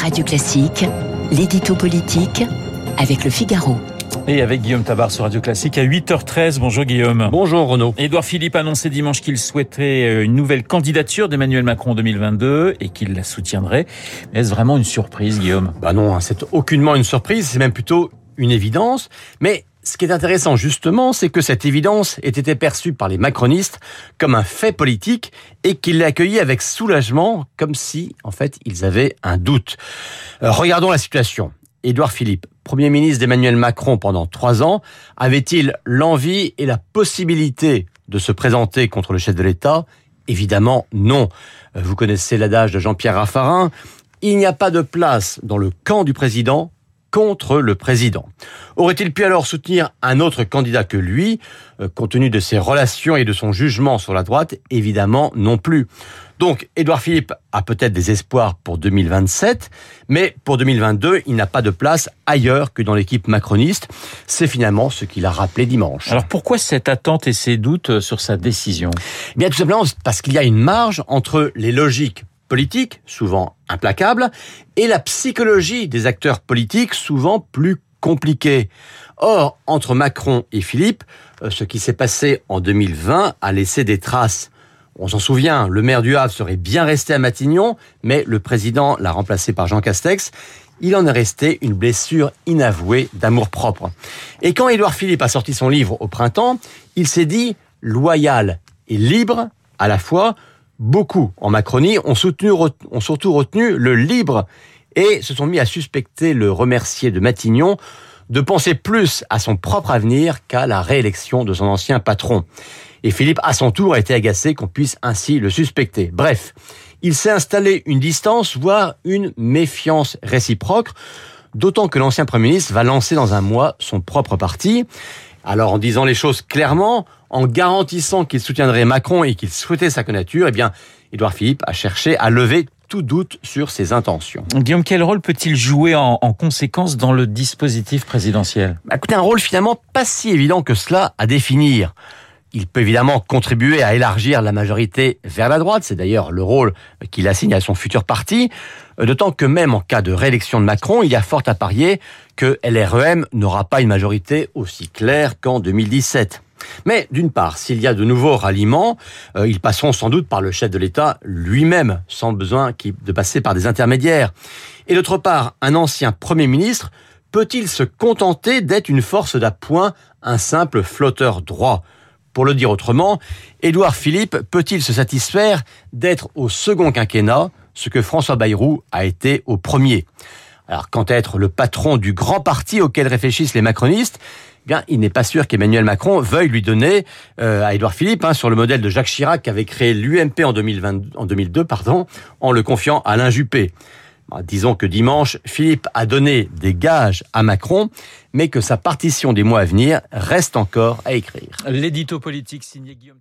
Radio Classique, l'édito politique avec le Figaro. Et avec Guillaume Tabar sur Radio Classique à 8h13. Bonjour Guillaume. Bonjour Renaud. Édouard Philippe a annoncé dimanche qu'il souhaiterait euh, une nouvelle candidature d'Emmanuel Macron en 2022 et qu'il la soutiendrait. Mais est-ce vraiment une surprise, Guillaume? Bah non, hein, c'est aucunement une surprise, c'est même plutôt une évidence. Mais ce qui est intéressant justement, c'est que cette évidence ait été perçue par les macronistes comme un fait politique et qu'ils l'aient accueilli avec soulagement, comme si, en fait, ils avaient un doute. Euh, regardons la situation. Édouard Philippe, Premier ministre d'Emmanuel Macron pendant trois ans, avait-il l'envie et la possibilité de se présenter contre le chef de l'État? Évidemment non. Euh, vous connaissez l'adage de Jean-Pierre Raffarin, il n'y a pas de place dans le camp du président contre le président. Aurait-il pu alors soutenir un autre candidat que lui, euh, compte tenu de ses relations et de son jugement sur la droite? Évidemment non plus. Donc, Édouard Philippe a peut-être des espoirs pour 2027, mais pour 2022, il n'a pas de place ailleurs que dans l'équipe macroniste. C'est finalement ce qu'il a rappelé dimanche. Alors pourquoi cette attente et ces doutes sur sa décision? Eh Bien tout simplement parce qu'il y a une marge entre les logiques politiques, souvent implacables, et la psychologie des acteurs politiques, souvent plus compliquée. Or, entre Macron et Philippe, euh, ce qui s'est passé en 2020 a laissé des traces. On s'en souvient, le maire du Havre serait bien resté à Matignon, mais le président l'a remplacé par Jean Castex. Il en est resté une blessure inavouée d'amour-propre. Et quand Édouard Philippe a sorti son livre au printemps, il s'est dit loyal et libre à la fois. Beaucoup en Macronie ont, soutenu, ont surtout retenu le libre et se sont mis à suspecter le remercier de Matignon de penser plus à son propre avenir qu'à la réélection de son ancien patron. Et Philippe, à son tour, a été agacé qu'on puisse ainsi le suspecter. Bref, il s'est installé une distance, voire une méfiance réciproque, d'autant que l'ancien Premier ministre va lancer dans un mois son propre parti. Alors, en disant les choses clairement, en garantissant qu'il soutiendrait Macron et qu'il souhaitait sa candidature, eh bien, Édouard Philippe a cherché à lever tout doute sur ses intentions. Guillaume, quel rôle peut-il jouer en, en, conséquence dans le dispositif présidentiel? Bah, Écoutez, un rôle finalement pas si évident que cela à définir. Il peut évidemment contribuer à élargir la majorité vers la droite, c'est d'ailleurs le rôle qu'il assigne à son futur parti, d'autant que même en cas de réélection de Macron, il y a fort à parier que LREM n'aura pas une majorité aussi claire qu'en 2017. Mais d'une part, s'il y a de nouveaux ralliements, euh, ils passeront sans doute par le chef de l'État lui-même, sans besoin de passer par des intermédiaires. Et d'autre part, un ancien Premier ministre peut-il se contenter d'être une force d'appoint, un simple flotteur droit? Pour le dire autrement, Édouard Philippe peut-il se satisfaire d'être au second quinquennat ce que François Bayrou a été au premier? Alors, quant à être le patron du grand parti auquel réfléchissent les macronistes, eh bien, il n'est pas sûr qu'Emmanuel Macron veuille lui donner euh, à Édouard Philippe, hein, sur le modèle de Jacques Chirac qui avait créé l'UMP en, 2020, en 2002, pardon, en le confiant à Alain Juppé. Bah, disons que dimanche, Philippe a donné des gages à Macron, mais que sa partition des mois à venir reste encore à écrire. L'édito politique signé Guillaume